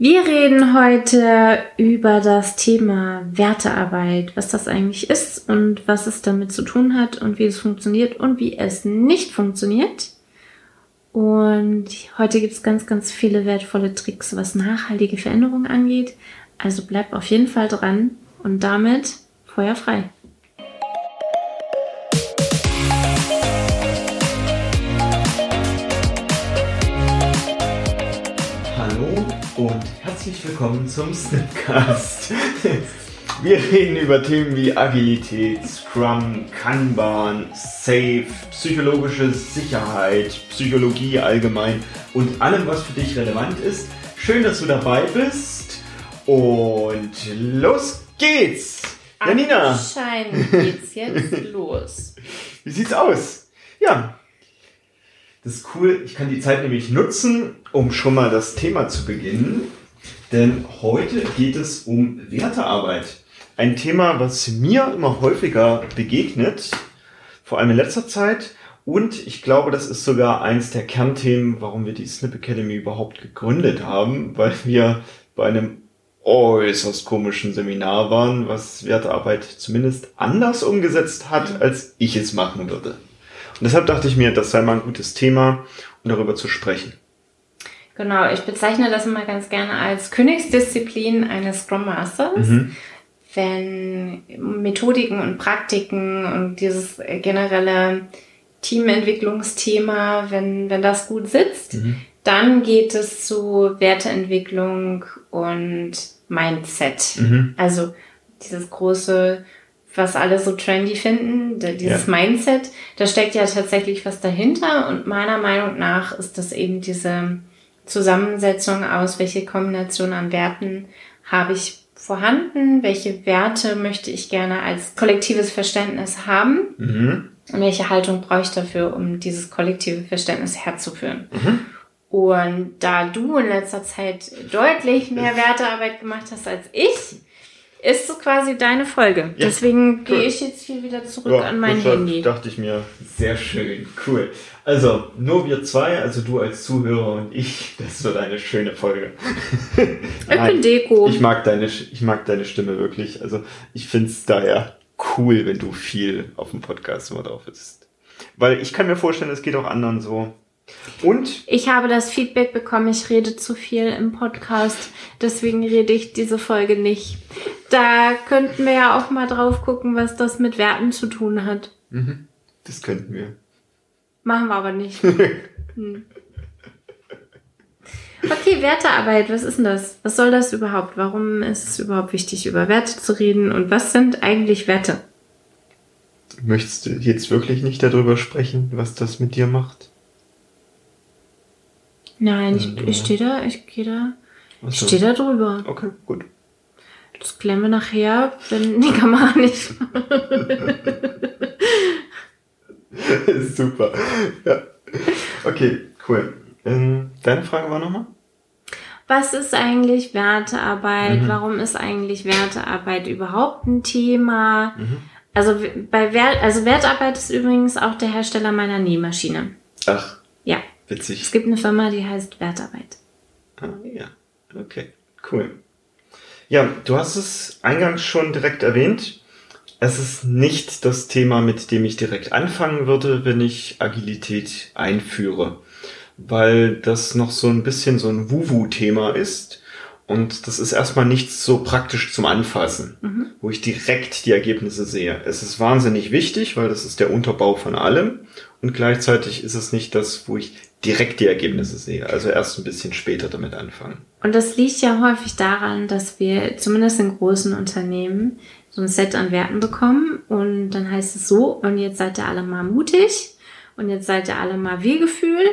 Wir reden heute über das Thema Wertearbeit, was das eigentlich ist und was es damit zu tun hat und wie es funktioniert und wie es nicht funktioniert. Und heute gibt es ganz, ganz viele wertvolle Tricks, was nachhaltige Veränderungen angeht. Also bleib auf jeden Fall dran und damit Feuer frei. Und herzlich willkommen zum Snipcast. Wir reden über Themen wie Agilität, Scrum, Kanban, Safe, psychologische Sicherheit, Psychologie allgemein und allem, was für dich relevant ist. Schön, dass du dabei bist und los geht's! Janina! Anscheinend geht's jetzt los. Wie sieht's aus? Ja, das ist cool. Ich kann die Zeit nämlich nutzen, um schon mal das Thema zu beginnen. Denn heute geht es um Wertearbeit. Ein Thema, was mir immer häufiger begegnet, vor allem in letzter Zeit. Und ich glaube, das ist sogar eins der Kernthemen, warum wir die Snip Academy überhaupt gegründet haben, weil wir bei einem äußerst komischen Seminar waren, was Wertearbeit zumindest anders umgesetzt hat, als ich es machen würde. Und deshalb dachte ich mir, das sei mal ein gutes Thema, um darüber zu sprechen. Genau, ich bezeichne das immer ganz gerne als Königsdisziplin eines Scrum Masters. Mhm. Wenn Methodiken und Praktiken und dieses generelle Teamentwicklungsthema, wenn, wenn das gut sitzt, Mhm. dann geht es zu Werteentwicklung und Mindset. Mhm. Also dieses große, was alle so trendy finden, dieses Ja. Mindset, da steckt ja tatsächlich was dahinter und meiner Meinung nach ist das eben diese Zusammensetzung aus, welche Kombination an Werten habe ich vorhanden, welche Werte möchte ich gerne als kollektives Verständnis haben Mhm. und welche Haltung brauche ich dafür, um dieses kollektive Verständnis herzuführen. Mhm. Und da du in letzter Zeit deutlich mehr Wertearbeit gemacht hast als ich, ist es quasi deine Folge. Ja, Deswegen cool. gehe ich jetzt hier wieder zurück an mein Handy. dachte ich mir, sehr schön, cool. Also, nur wir zwei, also du als Zuhörer und ich, das wird eine schöne Folge. Ich bin Deko. Ich mag deine, ich mag deine Stimme wirklich. Also, ich find's daher cool, wenn du viel auf dem Podcast immer drauf bist. Weil ich kann mir vorstellen, es geht auch anderen so. Und Ich habe das Feedback bekommen, ich rede zu viel im Podcast, deswegen rede ich diese Folge nicht. Da könnten wir ja auch mal drauf gucken, was das mit Werten zu tun hat. das könnten wir. Machen wir aber nicht. Hm. Okay, Wertearbeit, was ist denn das? Was soll das überhaupt? Warum ist es überhaupt wichtig, über Werte zu reden? Und was sind eigentlich Werte? Möchtest du jetzt wirklich nicht darüber sprechen, was das mit dir macht? Nein, ich, Ja, ich stehe da, ich gehe da, ich stehe da drüber. Okay, gut. Das klären wir nachher, wenn die Kamera nicht. Super. Ja. Okay, cool. Ähm, deine Frage war nochmal? Was ist eigentlich Wertearbeit? Mhm. Warum ist eigentlich Wertearbeit überhaupt ein Thema? Mhm. Also bei Wert, also Wertarbeit ist übrigens auch der Hersteller meiner Nähmaschine. Ach, Ja, es witzig. gibt eine Firma, die heißt Wertarbeit. Ah, ja. Okay, cool. Ja, du hast es eingangs schon direkt erwähnt. Es ist nicht das Thema, mit dem ich direkt anfangen würde, wenn ich Agilität einführe, weil das noch so ein bisschen so ein Wuwu-Thema ist und das ist erstmal nichts so praktisch zum Anfassen, wo ich direkt die Ergebnisse sehe. Es ist wahnsinnig wichtig, weil das ist der Unterbau von allem und gleichzeitig ist es nicht das, wo ich direkt die Ergebnisse sehe. Also erst ein bisschen später damit anfangen. Und das liegt ja häufig daran, dass wir zumindest in großen Unternehmen so ein Set an Werten bekommen und dann heißt es so, und jetzt seid ihr alle mal mutig und jetzt seid ihr alle mal Wir-Gefühl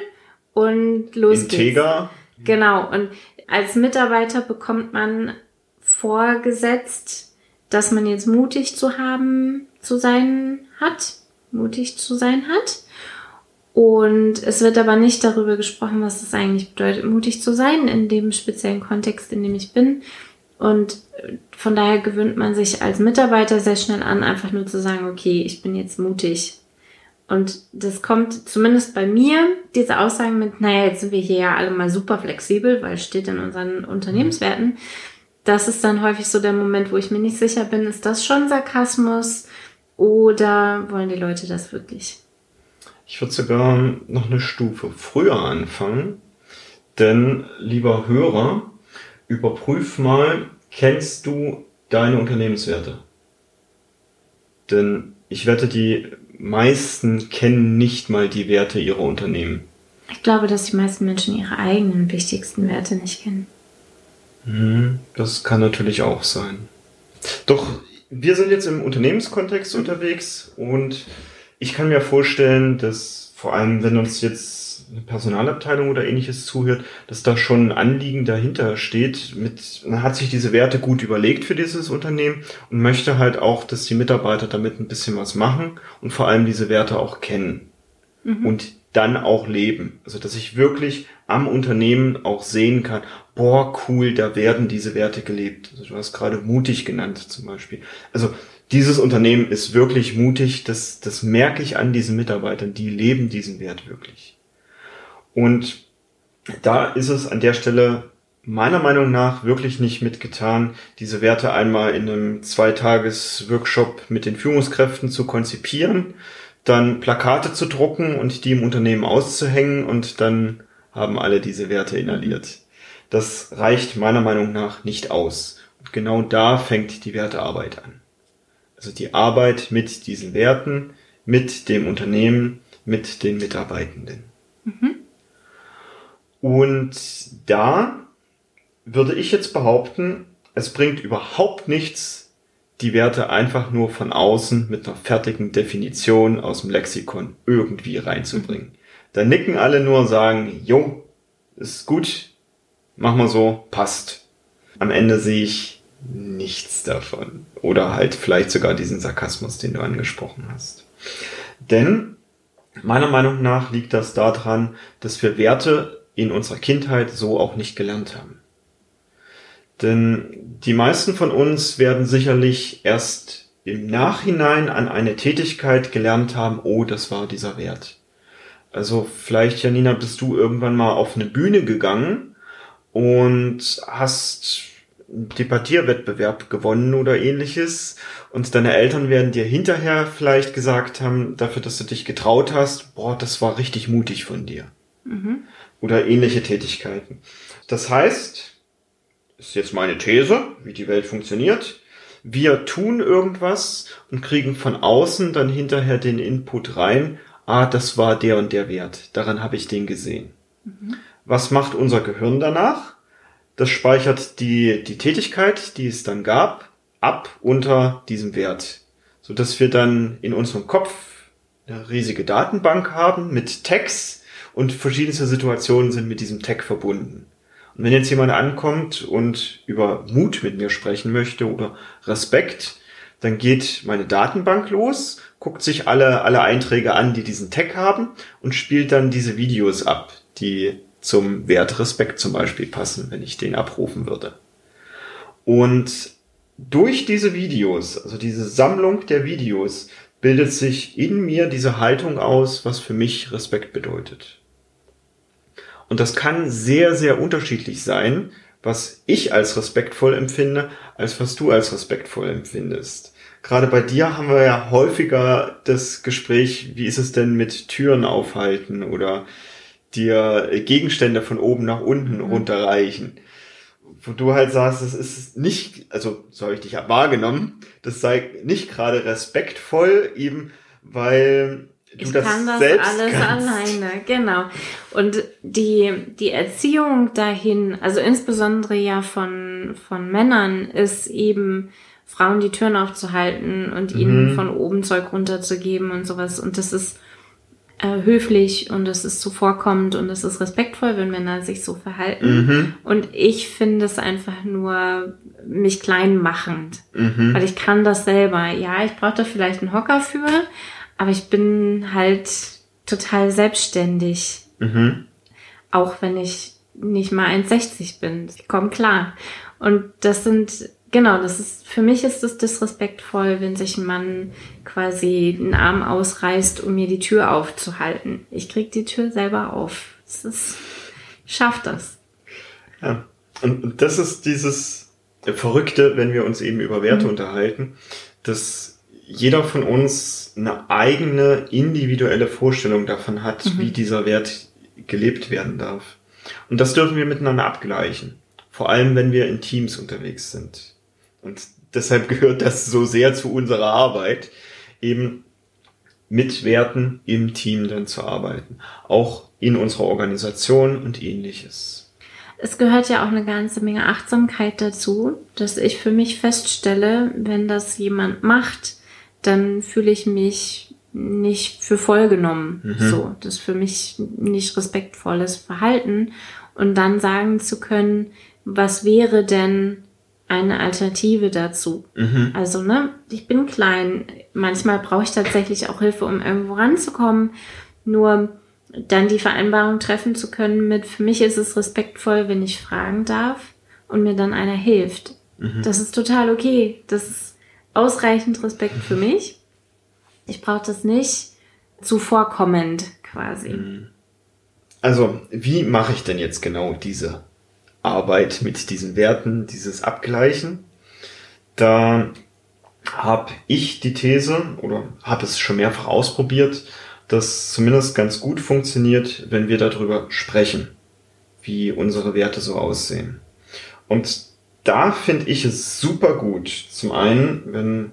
und los geht's. Integer. Genau. Und als Mitarbeiter bekommt man vorgesetzt, dass man jetzt mutig zu haben, zu sein hat, mutig zu sein hat. Und es wird aber nicht darüber gesprochen, was es eigentlich bedeutet, mutig zu sein in dem speziellen Kontext, in dem ich bin. Und von daher gewöhnt man sich als Mitarbeiter sehr schnell an, einfach nur zu sagen, okay, ich bin jetzt mutig. Und das kommt zumindest bei mir, diese Aussagen mit, naja, jetzt sind wir hier ja alle mal super flexibel, weil steht in unseren Unternehmenswerten. Das ist dann häufig so der Moment, wo ich mir nicht sicher bin, ist das schon Sarkasmus oder wollen die Leute das wirklich? Ich würde sogar noch eine Stufe früher anfangen. Denn, lieber Hörer, überprüf mal, kennst du deine Unternehmenswerte? Denn ich wette, die meisten kennen nicht mal die Werte ihrer Unternehmen. Ich glaube, dass die meisten Menschen ihre eigenen wichtigsten Werte nicht kennen. Hm, das kann natürlich auch sein. Doch wir sind jetzt im Unternehmenskontext unterwegs und ich kann mir vorstellen, dass vor allem, wenn uns jetzt eine Personalabteilung oder ähnliches zuhört, dass da schon ein Anliegen dahinter steht. Mit, man hat sich diese Werte gut überlegt für dieses Unternehmen und möchte halt auch, dass die Mitarbeiter damit ein bisschen was machen und vor allem diese Werte auch kennen mhm. und dann auch leben. Also, dass ich wirklich am Unternehmen auch sehen kann, boah, cool, da werden diese Werte gelebt. Also, du hast gerade mutig genannt zum Beispiel. Also, dieses Unternehmen ist wirklich mutig, das, das merke ich an diesen Mitarbeitern, die leben diesen Wert wirklich. Und da ist es an der Stelle meiner Meinung nach wirklich nicht mitgetan, diese Werte einmal in einem Zweitages-Workshop mit den Führungskräften zu konzipieren, dann Plakate zu drucken und die im Unternehmen auszuhängen und dann haben alle diese Werte inhaliert. Das reicht meiner Meinung nach nicht aus. Und genau da fängt die Wertearbeit an. Also die Arbeit mit diesen Werten, mit dem Unternehmen, mit den Mitarbeitenden. Mhm. Und da würde ich jetzt behaupten, es bringt überhaupt nichts, die Werte einfach nur von außen mit einer fertigen Definition aus dem Lexikon irgendwie reinzubringen. Da nicken alle nur und sagen, jo, ist gut, mach mal so, passt. Am Ende sehe ich nichts davon. Oder halt vielleicht sogar diesen Sarkasmus, den du angesprochen hast. Denn meiner Meinung nach liegt das daran, dass wir Werte in unserer Kindheit so auch nicht gelernt haben. Denn die meisten von uns werden sicherlich erst im Nachhinein an eine Tätigkeit gelernt haben, oh, das war dieser Wert. Also vielleicht, Janina, bist du irgendwann mal auf eine Bühne gegangen und hast Debattierwettbewerb gewonnen oder ähnliches und deine Eltern werden dir hinterher vielleicht gesagt haben, dafür, dass du dich getraut hast, boah, das war richtig mutig von dir. Mhm. Oder ähnliche Tätigkeiten. Das heißt, ist jetzt meine These, wie die Welt funktioniert. Wir tun irgendwas und kriegen von außen dann hinterher den Input rein, ah, das war der und der Wert, daran habe ich den gesehen. Mhm. Was macht unser Gehirn danach? Das speichert die, die Tätigkeit, die es dann gab, ab unter diesem Wert, so dass wir dann in unserem Kopf eine riesige Datenbank haben mit Tags und verschiedenste Situationen sind mit diesem Tag verbunden. Und wenn jetzt jemand ankommt und über Mut mit mir sprechen möchte oder Respekt, dann geht meine Datenbank los, guckt sich alle, alle Einträge an, die diesen Tag haben und spielt dann diese Videos ab, die zum Wert Respekt zum Beispiel passen, wenn ich den abrufen würde. Und durch diese Videos, also diese Sammlung der Videos, bildet sich in mir diese Haltung aus, was für mich Respekt bedeutet. Und das kann sehr, sehr unterschiedlich sein, was ich als respektvoll empfinde, als was du als respektvoll empfindest. Gerade bei dir haben wir ja häufiger das Gespräch, wie ist es denn mit Türen aufhalten oder dir Gegenstände von oben nach unten mhm. runterreichen. Wo du halt sagst, das ist nicht, also so habe ich dich wahrgenommen, das sei nicht gerade respektvoll, eben weil du ich das kann das selbst alles kannst. alleine, genau. Und die, die Erziehung dahin, also insbesondere ja von, von Männern, ist eben, Frauen die Türen aufzuhalten und ihnen Mhm. von oben Zeug runterzugeben und sowas. Und das ist äh, höflich und es ist zuvorkommend und es ist respektvoll, wenn Männer sich so verhalten. Mhm. Und ich finde es einfach nur mich klein machend. Mhm. Weil ich kann das selber. Ja, ich brauche da vielleicht einen Hocker für, aber ich bin halt total selbstständig. Mhm. Auch wenn ich nicht mal 1,60 bin. Ich komme klar. Und das sind Genau, das ist, für mich ist es disrespektvoll, wenn sich ein Mann quasi einen Arm ausreißt, um mir die Tür aufzuhalten. Ich krieg die Tür selber auf. Das ist, schafft das. Ja. Und das ist dieses Verrückte, wenn wir uns eben über Werte mhm. unterhalten, dass jeder von uns eine eigene individuelle Vorstellung davon hat, mhm. wie dieser Wert gelebt werden darf. Und das dürfen wir miteinander abgleichen. Vor allem, wenn wir in Teams unterwegs sind. Und deshalb gehört das so sehr zu unserer Arbeit, eben mit Werten im Team dann zu arbeiten. Auch in unserer Organisation und ähnliches. Es gehört ja auch eine ganze Menge Achtsamkeit dazu, dass ich für mich feststelle, wenn das jemand macht, dann fühle ich mich nicht für voll genommen. Mhm. So, das ist für mich nicht respektvolles Verhalten. Und dann sagen zu können, was wäre denn eine Alternative dazu? Mhm. Also, ne, ich bin klein. Manchmal brauche ich tatsächlich auch Hilfe, um irgendwo ranzukommen. Nur dann die Vereinbarung treffen zu können mit, für mich ist es respektvoll, wenn ich fragen darf und mir dann einer hilft. Mhm. Das ist total okay. Das ist ausreichend Respekt für mich. Ich brauche das nicht zuvorkommend quasi. Mhm. Also, wie mache ich denn jetzt genau diese Arbeit mit diesen Werten, dieses Abgleichen? Da habe ich die These oder habe es schon mehrfach ausprobiert, dass zumindest ganz gut funktioniert, wenn wir darüber sprechen, wie unsere Werte so aussehen. Und da finde ich es super gut. Zum einen, wenn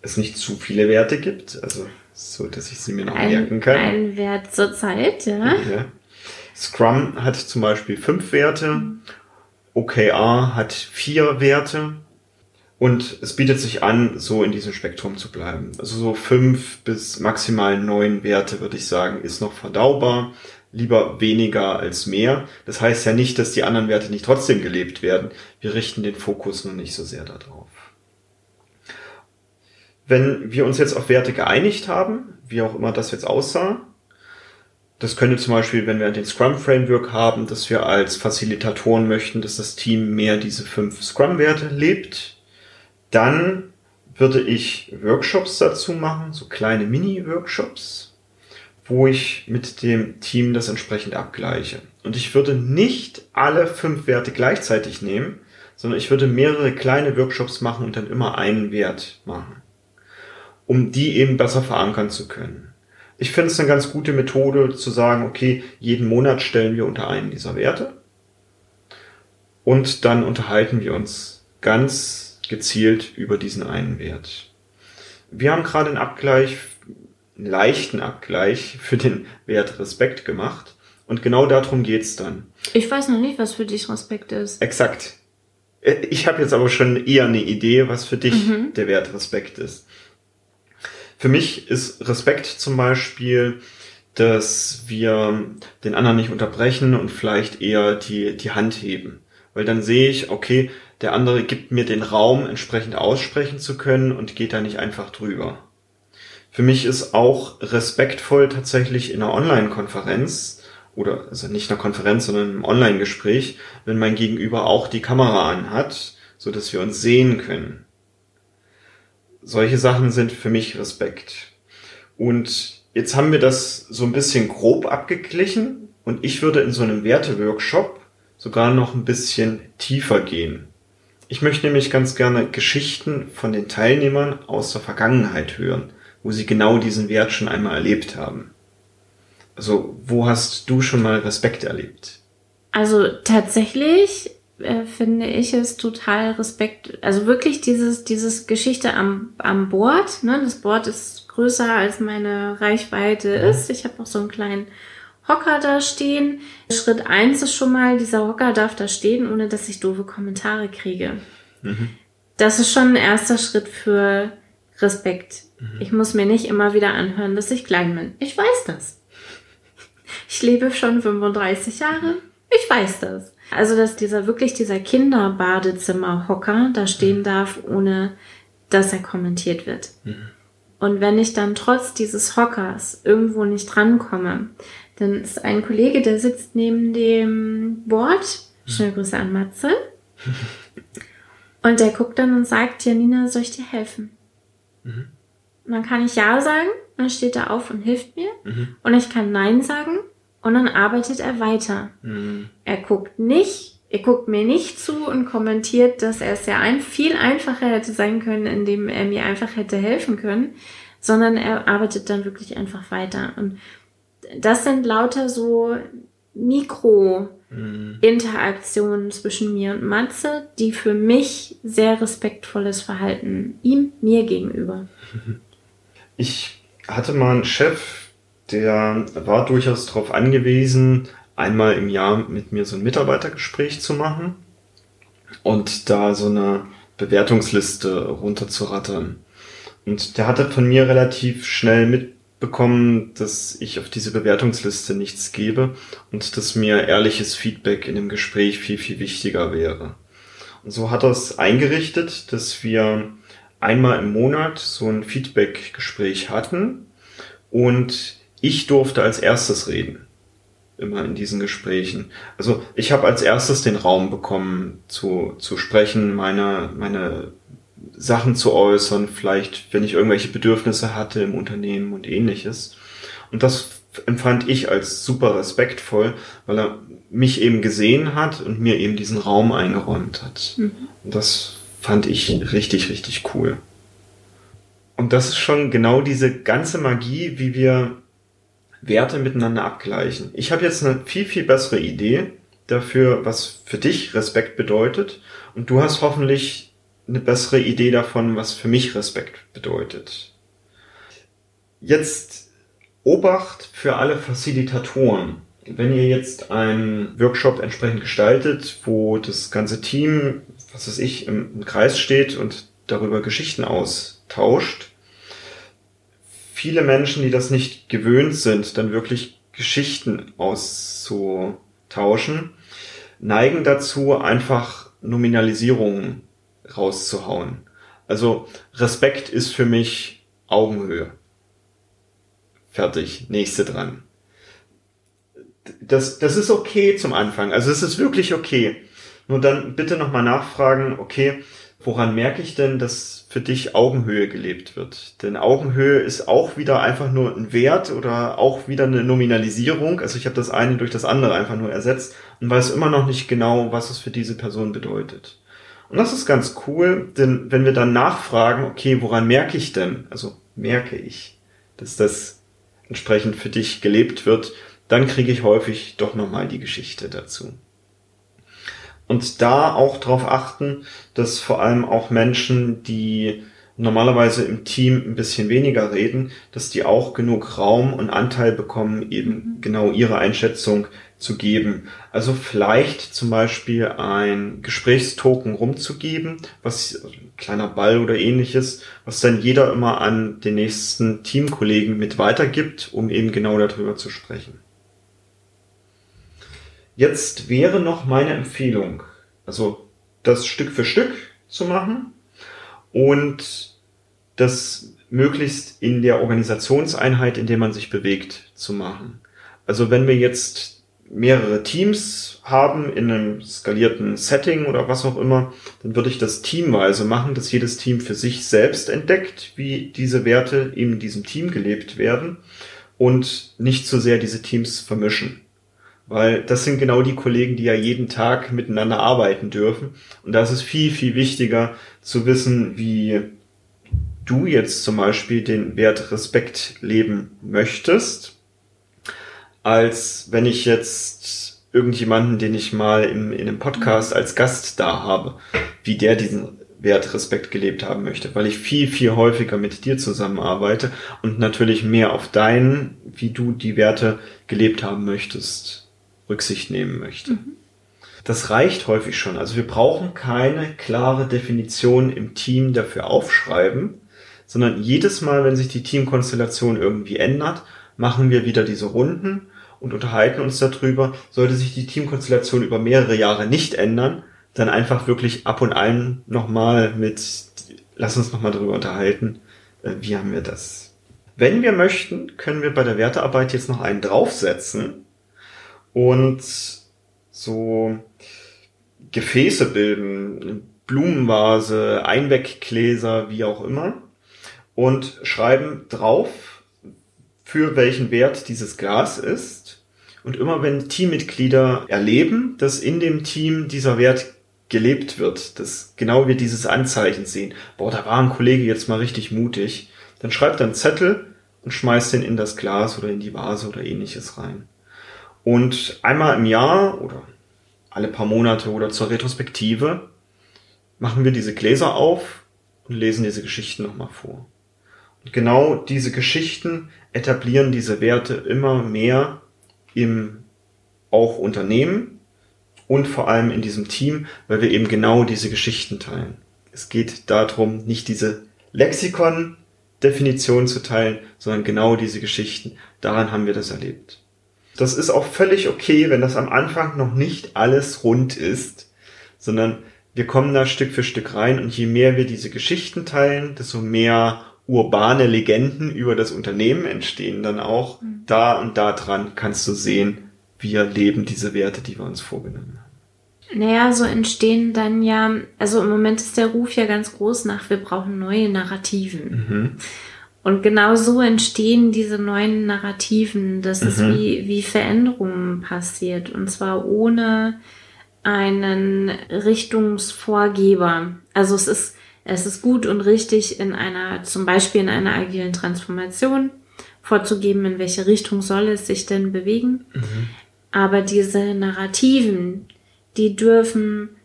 es nicht zu viele Werte gibt, also so, dass ich sie mir noch ein, merken kann. Ein Wert zur Zeit, ja. ja. Scrum hat zum Beispiel fünf Werte, OKR hat vier Werte und es bietet sich an, so in diesem Spektrum zu bleiben. Also so fünf bis maximal neun Werte, würde ich sagen, ist noch verdaubar. Lieber weniger als mehr. Das heißt ja nicht, dass die anderen Werte nicht trotzdem gelebt werden. Wir richten den Fokus nur nicht so sehr darauf. Wenn wir uns jetzt auf Werte geeinigt haben, wie auch immer das jetzt aussah, das könnte zum Beispiel, wenn wir den Scrum Framework haben, dass wir als Facilitatoren möchten, dass das Team mehr diese fünf Scrum-Werte lebt, dann würde ich Workshops dazu machen, so kleine Mini-Workshops, wo ich mit dem Team das entsprechend abgleiche. Und ich würde nicht alle fünf Werte gleichzeitig nehmen, sondern ich würde mehrere kleine Workshops machen und dann immer einen Wert machen, um die eben besser verankern zu können. Ich finde es eine ganz gute Methode zu sagen, okay, jeden Monat stellen wir unter einen dieser Werte und dann unterhalten wir uns ganz gezielt über diesen einen Wert. Wir haben gerade einen Abgleich, einen leichten Abgleich für den Wert Respekt gemacht und genau darum geht's dann. Ich weiß noch nicht, was für dich Respekt ist. Exakt. Ich habe jetzt aber schon eher eine Idee, was für dich mhm. der Wert Respekt ist. Für mich ist Respekt zum Beispiel, dass wir den anderen nicht unterbrechen und vielleicht eher die, die Hand heben. Weil dann sehe ich, okay, der andere gibt mir den Raum, entsprechend aussprechen zu können und geht da nicht einfach drüber. Für mich ist auch respektvoll tatsächlich in einer Online-Konferenz oder also nicht einer Konferenz, sondern einem Online-Gespräch, wenn mein Gegenüber auch die Kamera anhat, so dass wir uns sehen können solche Sachen sind für mich Respekt. Und jetzt haben wir das so ein bisschen grob abgeglichen und ich würde in so einem Werteworkshop sogar noch ein bisschen tiefer gehen. Ich möchte nämlich ganz gerne Geschichten von den Teilnehmern aus der Vergangenheit hören, wo sie genau diesen Wert schon einmal erlebt haben. Also, wo hast du schon mal Respekt erlebt? Also tatsächlich äh, finde ich es total Respekt, also wirklich dieses, dieses Geschichte am, am Board, ne? das Board ist größer als meine Reichweite ist. Ich habe auch so einen kleinen Hocker da stehen. Schritt eins ist schon mal, dieser Hocker darf da stehen, ohne dass ich doofe Kommentare kriege. Mhm. Das ist schon ein erster Schritt für Respekt. Mhm. Ich muss mir nicht immer wieder anhören, dass ich klein bin. Ich weiß das. Ich lebe schon 35 Jahre. Ich weiß das. Also, dass dieser wirklich dieser Kinderbadezimmerhocker da stehen darf, ohne dass er kommentiert wird. Mhm. Und wenn ich dann trotz dieses Hockers irgendwo nicht drankomme, dann ist ein Kollege, der sitzt neben dem Board. Schöne Grüße an Matze. Und der guckt dann und sagt, Janina, soll ich dir helfen? Mhm. Und dann kann ich Ja sagen, dann steht er auf und hilft mir. Mhm. Und ich kann Nein sagen und dann arbeitet er weiter. Mhm. Er guckt nicht, er guckt mir nicht zu und kommentiert, dass er es ja ein, viel einfacher hätte sein können, indem er mir einfach hätte helfen können, sondern er arbeitet dann wirklich einfach weiter. Und das sind lauter so Mikro-Interaktionen zwischen mir und Matze, die für mich sehr respektvolles Verhalten ihm, mir gegenüber. Ich hatte mal einen Chef, der war durchaus darauf angewiesen, einmal im Jahr mit mir so ein Mitarbeitergespräch zu machen und da so eine Bewertungsliste runterzurattern. Und der hatte von mir relativ schnell mitbekommen, dass ich auf diese Bewertungsliste nichts gebe und dass mir ehrliches Feedback in dem Gespräch viel, viel wichtiger wäre. Und so hat er es eingerichtet, dass wir einmal im Monat so ein Feedback-Gespräch hatten und ich durfte als erstes reden. Immer in diesen Gesprächen. Also ich habe als erstes den Raum bekommen zu, zu sprechen, meine, meine Sachen zu äußern, vielleicht wenn ich irgendwelche Bedürfnisse hatte im Unternehmen und ähnliches. Und das empfand ich als super respektvoll, weil er mich eben gesehen hat und mir eben diesen Raum eingeräumt hat. Mhm. Und das fand ich richtig, richtig cool. Und das ist schon genau diese ganze Magie, wie wir Werte miteinander abgleichen. Ich habe jetzt eine viel, viel bessere Idee dafür, was für dich Respekt bedeutet. Und du hast hoffentlich eine bessere Idee davon, was für mich Respekt bedeutet. Jetzt Obacht für alle Facilitatoren. Wenn ihr jetzt einen Workshop entsprechend gestaltet, wo das ganze Team, was weiß ich, im Kreis steht und darüber Geschichten austauscht, viele Menschen, die das nicht gewöhnt sind, dann wirklich Geschichten auszutauschen, neigen dazu, einfach Nominalisierungen rauszuhauen. Also Respekt ist für mich Augenhöhe. Fertig, nächste dran. Das, das ist okay zum Anfang. Also es ist wirklich okay. Nur dann bitte nochmal nachfragen, okay, woran merke ich denn, dass für dich Augenhöhe gelebt wird? Denn Augenhöhe ist auch wieder einfach nur ein Wert oder auch wieder eine Nominalisierung. Also ich habe das eine durch das andere einfach nur ersetzt und weiß immer noch nicht genau, was es für diese Person bedeutet. Und das ist ganz cool, denn wenn wir dann nachfragen, okay, woran merke ich denn? Also merke ich, dass das entsprechend für dich gelebt wird, dann kriege ich häufig doch nochmal die Geschichte dazu. Und da auch darauf achten, dass vor allem auch Menschen, die normalerweise im Team ein bisschen weniger reden, dass die auch genug Raum und Anteil bekommen, eben mhm. genau ihre Einschätzung zu geben. Also vielleicht zum Beispiel ein Gesprächstoken rumzugeben, was ein kleiner Ball oder ähnliches, was dann jeder immer an den nächsten Teamkollegen mit weitergibt, um eben genau darüber zu sprechen. Jetzt wäre noch meine Empfehlung, also das Stück für Stück zu machen und das möglichst in der Organisationseinheit, in der man sich bewegt, zu machen. Also wenn wir jetzt mehrere Teams haben in einem skalierten Setting oder was auch immer, dann würde ich das teamweise machen, dass jedes Team für sich selbst entdeckt, wie diese Werte in diesem Team gelebt werden und nicht zu so sehr diese Teams vermischen. Weil das sind genau die Kollegen, die ja jeden Tag miteinander arbeiten dürfen. Und da ist es viel, viel wichtiger zu wissen, wie du jetzt zum Beispiel den Wert Respekt leben möchtest als wenn ich jetzt irgendjemanden, den ich mal im, in einem Podcast als Gast da habe, wie der diesen Wert Respekt gelebt haben möchte, weil ich viel, viel häufiger mit dir zusammenarbeite und natürlich mehr auf deinen, wie du die Werte gelebt haben möchtest, Rücksicht nehmen möchte. Mhm. Das reicht häufig schon. Also wir brauchen keine klare Definition im Team dafür aufschreiben, sondern jedes Mal, wenn sich die Teamkonstellation irgendwie ändert, machen wir wieder diese Runden und unterhalten uns darüber. Sollte sich die Teamkonstellation über mehrere Jahre nicht ändern, dann einfach wirklich ab und an nochmal mit, lass uns nochmal darüber unterhalten, äh, wie haben wir das. Wenn wir möchten, können wir bei der Wertearbeit jetzt noch einen draufsetzen und so Gefäße bilden, Blumenvase, Einweggläser, wie auch immer und schreiben drauf, für welchen Wert dieses Glas ist. Und immer wenn Teammitglieder erleben, dass in dem Team dieser Wert gelebt wird, dass genau wir dieses Anzeichen sehen, boah, da war ein Kollege jetzt mal richtig mutig, dann schreibt er einen Zettel und schmeißt den in das Glas oder in die Vase oder ähnliches rein. Und einmal im Jahr oder alle paar Monate oder zur Retrospektive machen wir diese Gläser auf und lesen diese Geschichten nochmal vor. Und genau diese Geschichten etablieren diese Werte immer mehr im auch Unternehmen und vor allem in diesem Team, weil wir eben genau diese Geschichten teilen. Es geht darum, nicht diese Lexikon-Definition zu teilen, sondern genau diese Geschichten. Daran haben wir das erlebt. Das ist auch völlig okay, wenn das am Anfang noch nicht alles rund ist, sondern wir kommen da Stück für Stück rein und je mehr wir diese Geschichten teilen, desto mehr urbane Legenden über das Unternehmen entstehen dann auch. Mhm. Da und da dran kannst du sehen, wir leben diese Werte, die wir uns vorgenommen haben. Naja, so entstehen dann ja, also im Moment ist der Ruf ja ganz groß nach, wir brauchen neue Narrativen. Mhm. Und genau so entstehen diese neuen Narrativen, dass mhm. es wie, wie Veränderungen passiert. Und zwar ohne einen Richtungsvorgeber. Also es ist, es ist gut und richtig in einer, zum Beispiel in einer agilen Transformation vorzugeben, in welche Richtung soll es sich denn bewegen. Mhm. Aber diese Narrativen, die dürfen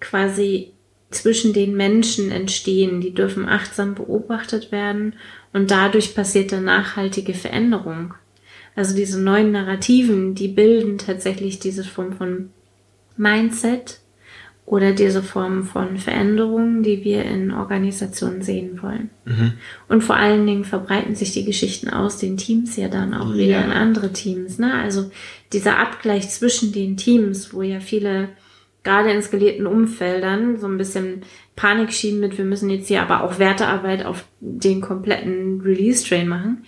quasi zwischen den Menschen entstehen, die dürfen achtsam beobachtet werden und dadurch passiert dann nachhaltige Veränderung. Also diese neuen Narrativen, die bilden tatsächlich diese Form von Mindset oder diese Form von Veränderungen, die wir in Organisationen sehen wollen. Mhm. Und vor allen Dingen verbreiten sich die Geschichten aus den Teams ja dann auch wieder ja. in andere Teams. Ne? Also dieser Abgleich zwischen den Teams, wo ja viele gerade in skelierten Umfeldern so ein bisschen Panik schieben mit, wir müssen jetzt hier aber auch Wertearbeit auf den kompletten Release-Train machen.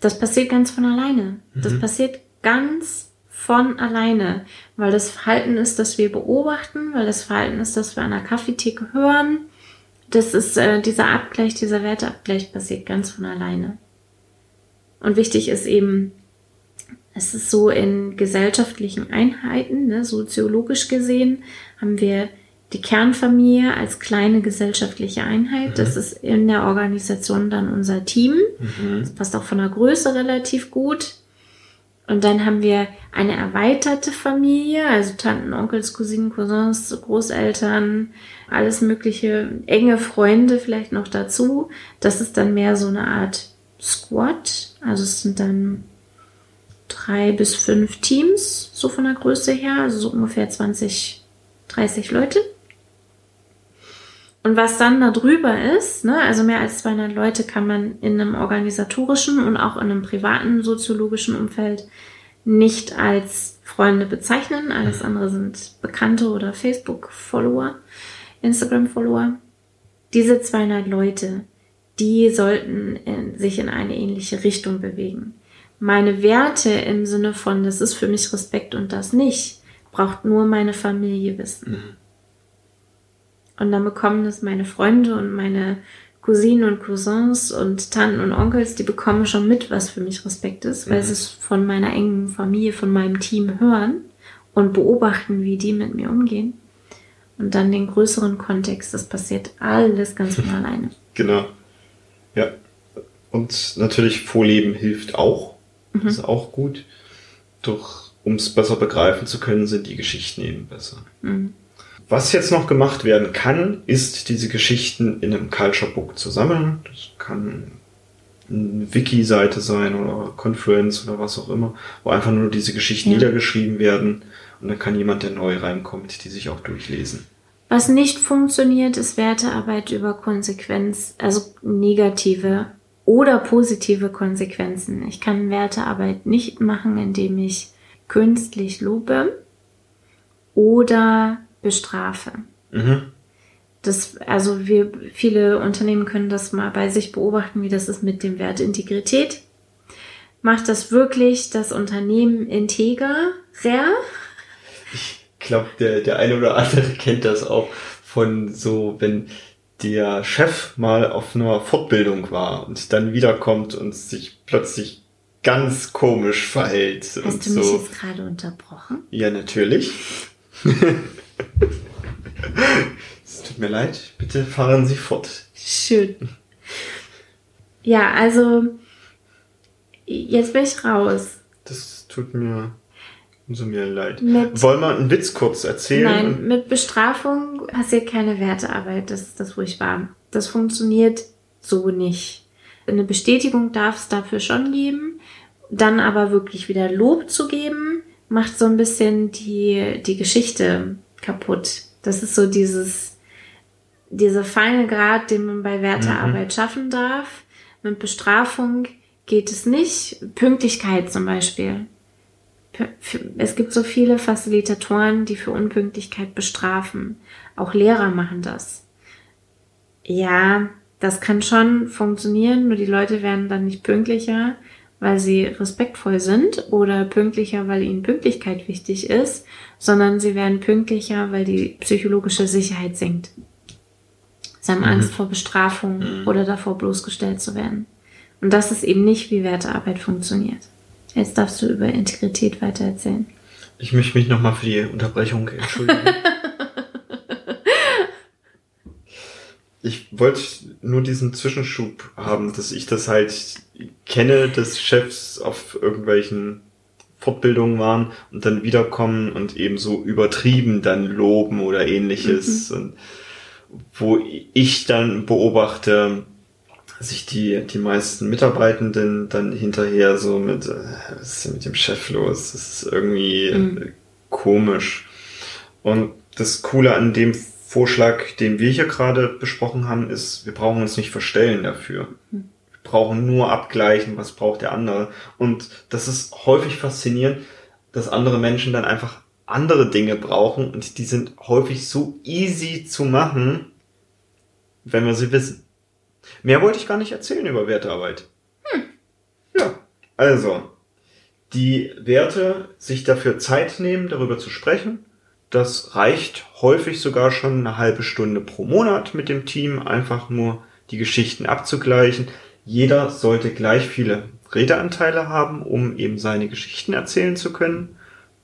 Das passiert ganz von alleine. Mhm. Das passiert ganz von alleine, weil das Verhalten ist, das wir beobachten, weil das Verhalten ist, das wir an der Kaffeetheke hören. Das ist äh, dieser Abgleich, dieser Werteabgleich passiert ganz von alleine. Und wichtig ist eben, es ist so in gesellschaftlichen Einheiten, ne, soziologisch gesehen, haben wir die Kernfamilie als kleine gesellschaftliche Einheit. Mhm. Das ist in der Organisation dann unser Team. Mhm. Das passt auch von der Größe relativ gut. Und dann haben wir eine erweiterte Familie, also Tanten, Onkels, Cousinen, Cousins, Großeltern, alles mögliche, enge Freunde vielleicht noch dazu. Das ist dann mehr so eine Art Squad. Also es sind dann drei bis fünf Teams, so von der Größe her, also so ungefähr 20, 30 Leute. Und was dann da drüber ist, ne, also mehr als 200 Leute kann man in einem organisatorischen und auch in einem privaten soziologischen Umfeld nicht als Freunde bezeichnen. Alles andere sind Bekannte oder Facebook-Follower, Instagram-Follower. Diese 200 Leute, die sollten in, sich in eine ähnliche Richtung bewegen. Meine Werte im Sinne von, das ist für mich Respekt und das nicht, braucht nur meine Familie wissen. Mhm. Und dann bekommen das meine Freunde und meine Cousinen und Cousins und Tanten und Onkels, die bekommen schon mit, was für mich Respekt ist, weil mhm. sie es von meiner engen Familie, von meinem Team hören und beobachten, wie die mit mir umgehen. Und dann den größeren Kontext, das passiert alles ganz von alleine. Genau. Ja. Und natürlich Vorleben hilft auch. Mhm. Das ist auch gut. Doch um es besser begreifen zu können, sind die Geschichten eben besser. Mhm. Was jetzt noch gemacht werden kann, ist diese Geschichten in einem Culture Book zu sammeln. Das kann eine Wiki-Seite sein oder Confluence oder was auch immer, wo einfach nur diese Geschichten ja. niedergeschrieben werden und dann kann jemand, der neu reinkommt, die sich auch durchlesen. Was nicht funktioniert, ist Wertearbeit über Konsequenz, also negative oder positive Konsequenzen. Ich kann Wertearbeit nicht machen, indem ich künstlich lobe oder bestrafe. Mhm. Das, also wir, viele Unternehmen können das mal bei sich beobachten, wie das ist mit dem Wert Integrität. Macht das wirklich das Unternehmen integer? Ich glaube, der, der eine oder andere kennt das auch von so, wenn der Chef mal auf einer Fortbildung war und dann wiederkommt und sich plötzlich ganz komisch verhält. Hast und du so. mich jetzt gerade unterbrochen? Ja, natürlich. es tut mir leid. Bitte fahren Sie fort. Schön. Ja, also jetzt bin ich raus. Das tut mir umso mehr leid. Mit- Wollen wir einen Witz kurz erzählen? Nein, mit Bestrafung passiert keine Wertearbeit. Das ist das, wo ich war. Das funktioniert so nicht. Eine Bestätigung darf es dafür schon geben. Dann aber wirklich wieder Lob zu geben, macht so ein bisschen die, die Geschichte kaputt. Das ist so dieses, dieser feine Grad, den man bei Wertearbeit schaffen darf. Mit Bestrafung geht es nicht. Pünktlichkeit zum Beispiel. Es gibt so viele Facilitatoren, die für Unpünktlichkeit bestrafen. Auch Lehrer machen das. Ja, das kann schon funktionieren, nur die Leute werden dann nicht pünktlicher, weil sie respektvoll sind oder pünktlicher, weil ihnen Pünktlichkeit wichtig ist, sondern sie werden pünktlicher, weil die psychologische Sicherheit sinkt. Sie haben Angst vor Bestrafung oder davor bloßgestellt zu werden. Und das ist eben nicht, wie Wertearbeit funktioniert. Jetzt darfst du über Integrität weiter erzählen. Ich möchte mich nochmal für die Unterbrechung entschuldigen. ich wollte nur diesen Zwischenschub haben, dass ich das halt kenne, dass Chefs auf irgendwelchen Fortbildungen waren und dann wiederkommen und eben so übertrieben dann loben oder ähnliches. Und wo ich dann beobachte, sich die, die meisten Mitarbeitenden dann hinterher so mit, äh, was ist denn mit dem Chef los? Das ist irgendwie äh, komisch. Und das Coole an dem Vorschlag, den wir hier gerade besprochen haben, ist, wir brauchen uns nicht verstellen dafür. Wir brauchen nur abgleichen, was braucht der andere. Und das ist häufig faszinierend, dass andere Menschen dann einfach andere Dinge brauchen und die sind häufig so easy zu machen, wenn wir sie wissen. Mehr wollte ich gar nicht erzählen über Wertearbeit. Ja, also, die Werte sich dafür Zeit nehmen, darüber zu sprechen. Das reicht häufig sogar schon eine halbe Stunde pro Monat mit dem Team, einfach nur die Geschichten abzugleichen. Jeder sollte gleich viele Redeanteile haben, um eben seine Geschichten erzählen zu können,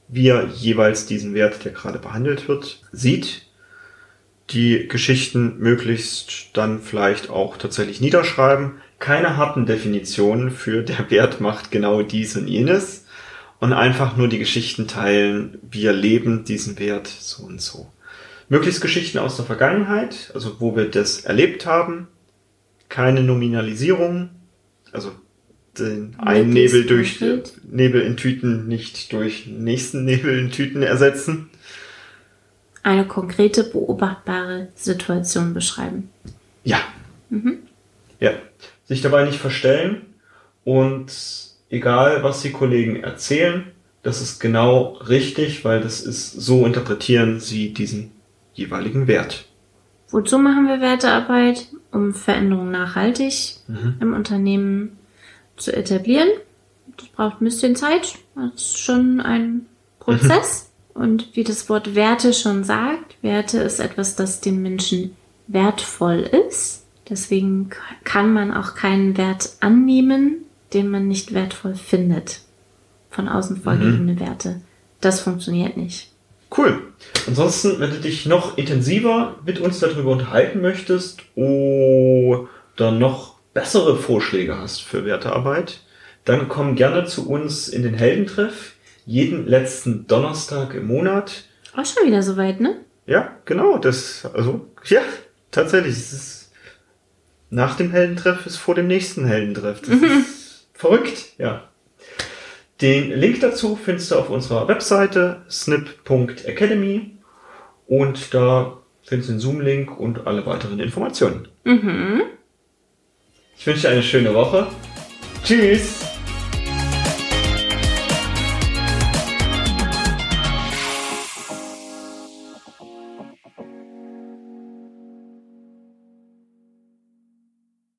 wie er jeweils diesen Wert, der gerade behandelt wird, sieht die Geschichten möglichst dann vielleicht auch tatsächlich niederschreiben. Keine harten Definitionen für der Wert macht genau dies und jenes. Und einfach nur die Geschichten teilen. Wir leben diesen Wert so und so. Möglichst Geschichten aus der Vergangenheit, also wo wir das erlebt haben. Keine Nominalisierung. Also den einen Nebel durch. Nebel in Tüten nicht durch nächsten Nebel in Tüten ersetzen. Eine konkrete, beobachtbare Situation beschreiben. Ja. Ja. Sich dabei nicht verstellen und egal, was die Kollegen erzählen, das ist genau richtig, weil das ist, so interpretieren sie diesen jeweiligen Wert. Wozu machen wir Wertearbeit? Um Veränderungen nachhaltig im Unternehmen zu etablieren. Das braucht ein bisschen Zeit. Das ist schon ein Prozess. Und wie das Wort Werte schon sagt, Werte ist etwas, das dem Menschen wertvoll ist. Deswegen kann man auch keinen Wert annehmen, den man nicht wertvoll findet. Von außen vorgegebene Werte. Das funktioniert nicht. Cool. Ansonsten, wenn du dich noch intensiver mit uns darüber unterhalten möchtest oder noch bessere Vorschläge hast für Wertearbeit, dann komm gerne zu uns in den Heldentreff. Jeden letzten Donnerstag im Monat. Auch schon wieder soweit, ne? Ja, genau, das, also, ja, tatsächlich, es ist nach dem Heldentreff ist vor dem nächsten Heldentreff. Das ist verrückt, ja. Den Link dazu findest du auf unserer Webseite snip.academy und da findest du den Zoom-Link und alle weiteren Informationen. Mhm. Ich wünsche dir eine schöne Woche. Tschüss!